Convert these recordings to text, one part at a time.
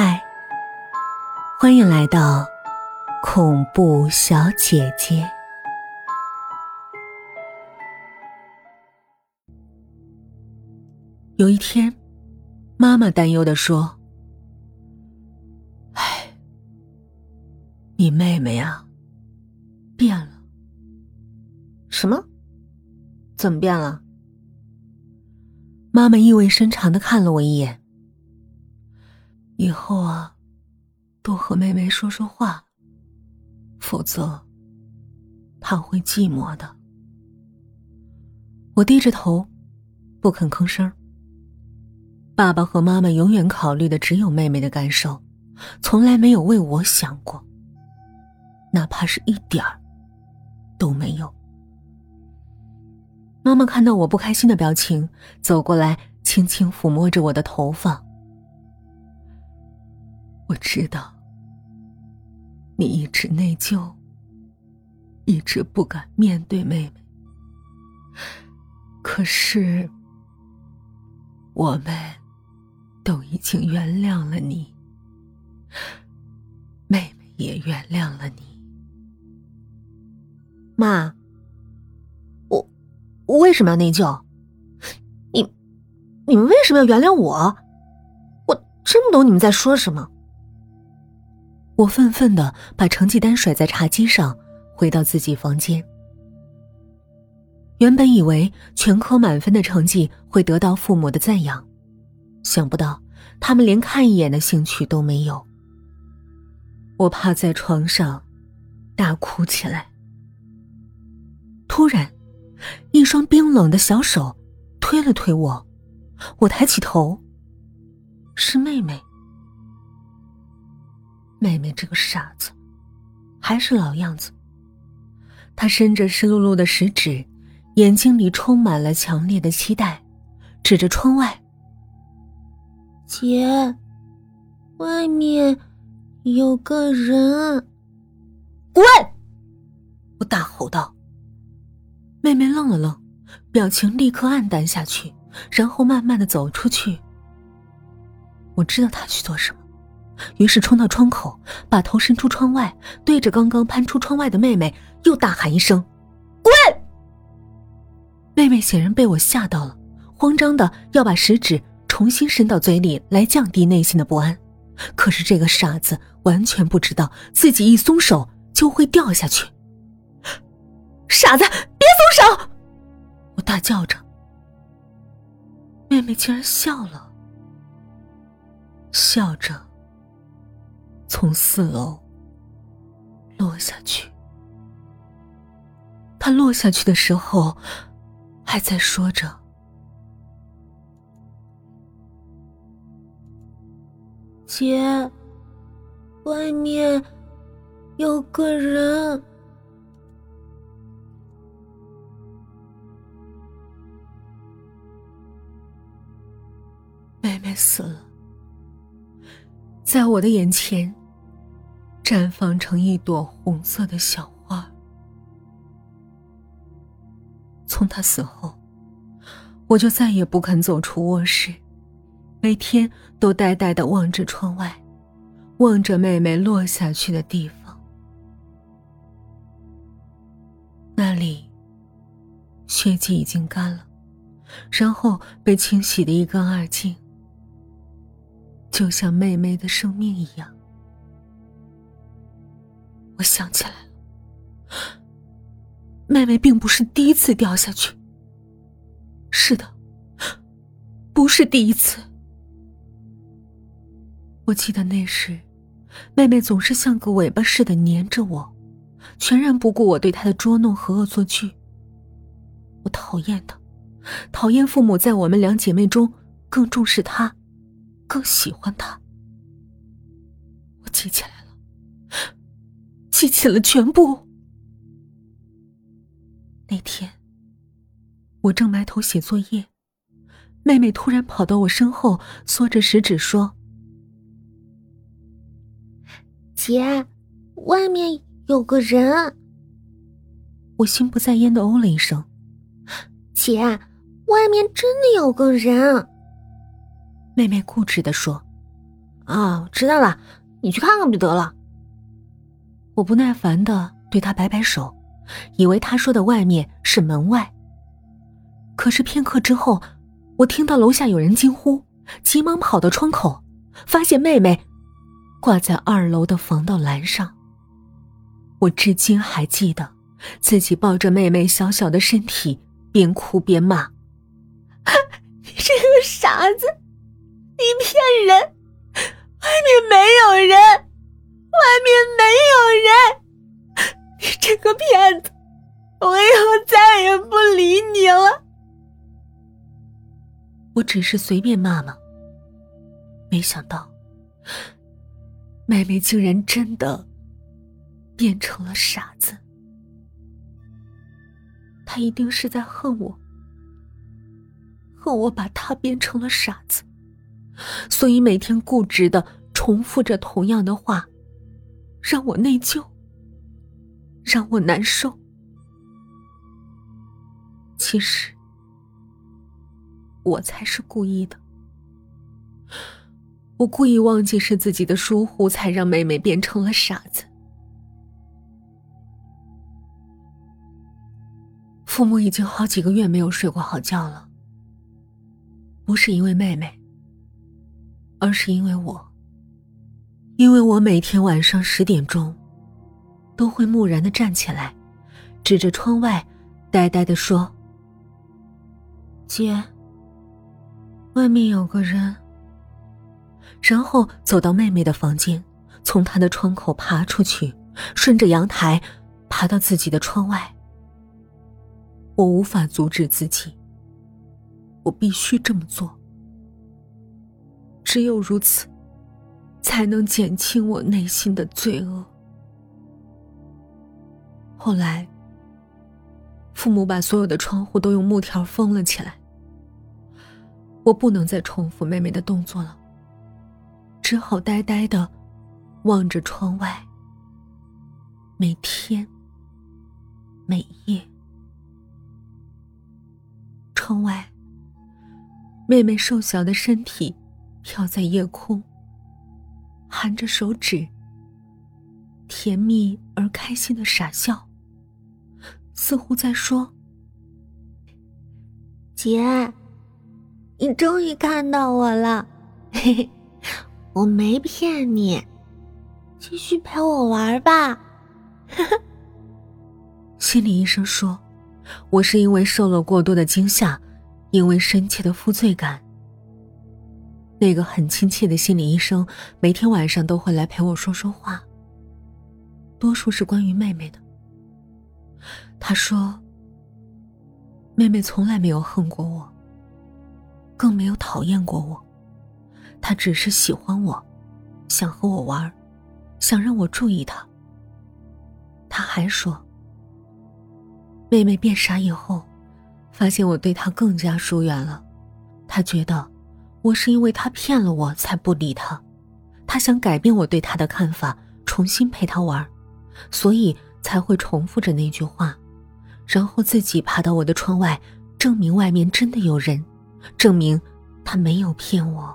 嗨，欢迎来到恐怖小姐姐。有一天，妈妈担忧的说：“哎，你妹妹呀，变了。什么？怎么变了？”妈妈意味深长的看了我一眼。以后啊，多和妹妹说说话，否则她会寂寞的。我低着头，不肯吭声。爸爸和妈妈永远考虑的只有妹妹的感受，从来没有为我想过，哪怕是一点儿都没有。妈妈看到我不开心的表情，走过来，轻轻抚摸着我的头发。我知道，你一直内疚，一直不敢面对妹妹。可是，我们。都已经原谅了你，妹妹也原谅了你。妈，我我为什么要内疚？你你们为什么要原谅我？我真不懂你们在说什么。我愤愤的把成绩单甩在茶几上，回到自己房间。原本以为全科满分的成绩会得到父母的赞扬。想不到，他们连看一眼的兴趣都没有。我趴在床上，大哭起来。突然，一双冰冷的小手推了推我，我抬起头，是妹妹。妹妹这个傻子，还是老样子。她伸着湿漉漉的食指，眼睛里充满了强烈的期待，指着窗外。姐，外面有个人。滚！我大吼道。妹妹愣了愣，表情立刻暗淡下去，然后慢慢的走出去。我知道她去做什么，于是冲到窗口，把头伸出窗外，对着刚刚攀出窗外的妹妹又大喊一声：“滚！”妹妹显然被我吓到了，慌张的要把食指。重新伸到嘴里来降低内心的不安，可是这个傻子完全不知道自己一松手就会掉下去。傻子，别松手！我大叫着。妹妹竟然笑了，笑着从四楼落下去。他落下去的时候，还在说着。姐，外面有个人。妹妹死了，在我的眼前，绽放成一朵红色的小花。从她死后，我就再也不肯走出卧室。每天都呆呆的望着窗外，望着妹妹落下去的地方。那里血迹已经干了，然后被清洗的一干二净，就像妹妹的生命一样。我想起来了，妹妹并不是第一次掉下去。是的，不是第一次。我记得那时，妹妹总是像个尾巴似的粘着我，全然不顾我对她的捉弄和恶作剧。我讨厌她，讨厌父母在我们两姐妹中更重视她，更喜欢他。我记起来了，记起了全部。那天，我正埋头写作业，妹妹突然跑到我身后，缩着食指说。姐，外面有个人。我心不在焉的哦了一声。姐，外面真的有个人。妹妹固执的说：“啊，知道了，你去看看不就得了？我不耐烦的对他摆摆手，以为他说的外面是门外。可是片刻之后，我听到楼下有人惊呼，急忙跑到窗口，发现妹妹挂在二楼的防盗栏上。我至今还记得，自己抱着妹妹小小的身体，边哭边骂：“ 你这个傻子，你骗人！外面没有人，外面没有人！你这个骗子，我以后再也不理你了。”我只是随便骂骂，没想到，妹妹竟然真的。变成了傻子，他一定是在恨我，恨我把他变成了傻子，所以每天固执的重复着同样的话，让我内疚，让我难受。其实，我才是故意的，我故意忘记是自己的疏忽，才让妹妹变成了傻子。父母已经好几个月没有睡过好觉了，不是因为妹妹，而是因为我。因为我每天晚上十点钟，都会木然的站起来，指着窗外，呆呆的说：“姐，外面有个人。”然后走到妹妹的房间，从她的窗口爬出去，顺着阳台，爬到自己的窗外。我无法阻止自己，我必须这么做。只有如此，才能减轻我内心的罪恶。后来，父母把所有的窗户都用木条封了起来。我不能再重复妹妹的动作了，只好呆呆的望着窗外。每天，每夜。窗外，妹妹瘦小的身体飘在夜空，含着手指，甜蜜而开心的傻笑，似乎在说：“姐，你终于看到我了，嘿嘿，我没骗你，继续陪我玩吧。”呵呵心理医生说。我是因为受了过多的惊吓，因为深切的负罪感。那个很亲切的心理医生每天晚上都会来陪我说说话，多数是关于妹妹的。他说：“妹妹从来没有恨过我，更没有讨厌过我，她只是喜欢我，想和我玩，想让我注意她。”他还说。妹妹变傻以后，发现我对她更加疏远了。她觉得我是因为他骗了我才不理他，他想改变我对他的看法，重新陪他玩，所以才会重复着那句话，然后自己爬到我的窗外，证明外面真的有人，证明他没有骗我。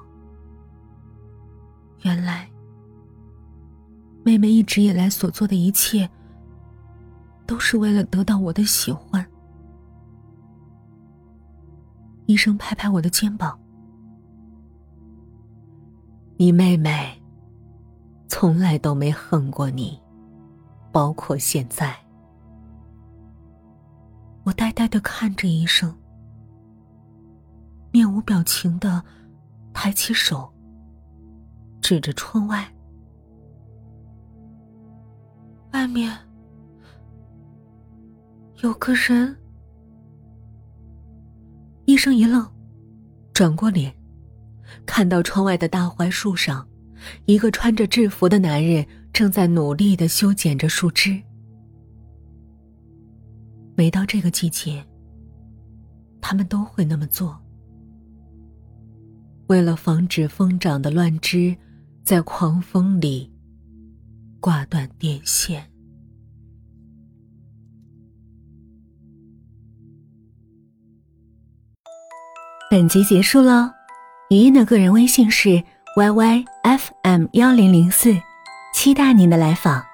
原来，妹妹一直以来所做的一切。都是为了得到我的喜欢。医生拍拍我的肩膀：“你妹妹从来都没恨过你，包括现在。”我呆呆的看着医生，面无表情的抬起手，指着窗外，外面。有个人。医生一愣，转过脸，看到窗外的大槐树上，一个穿着制服的男人正在努力的修剪着树枝。每到这个季节，他们都会那么做，为了防止疯长的乱枝在狂风里挂断电线。本集结束了，语音的个人微信是 yy FM 幺零零四，期待您的来访。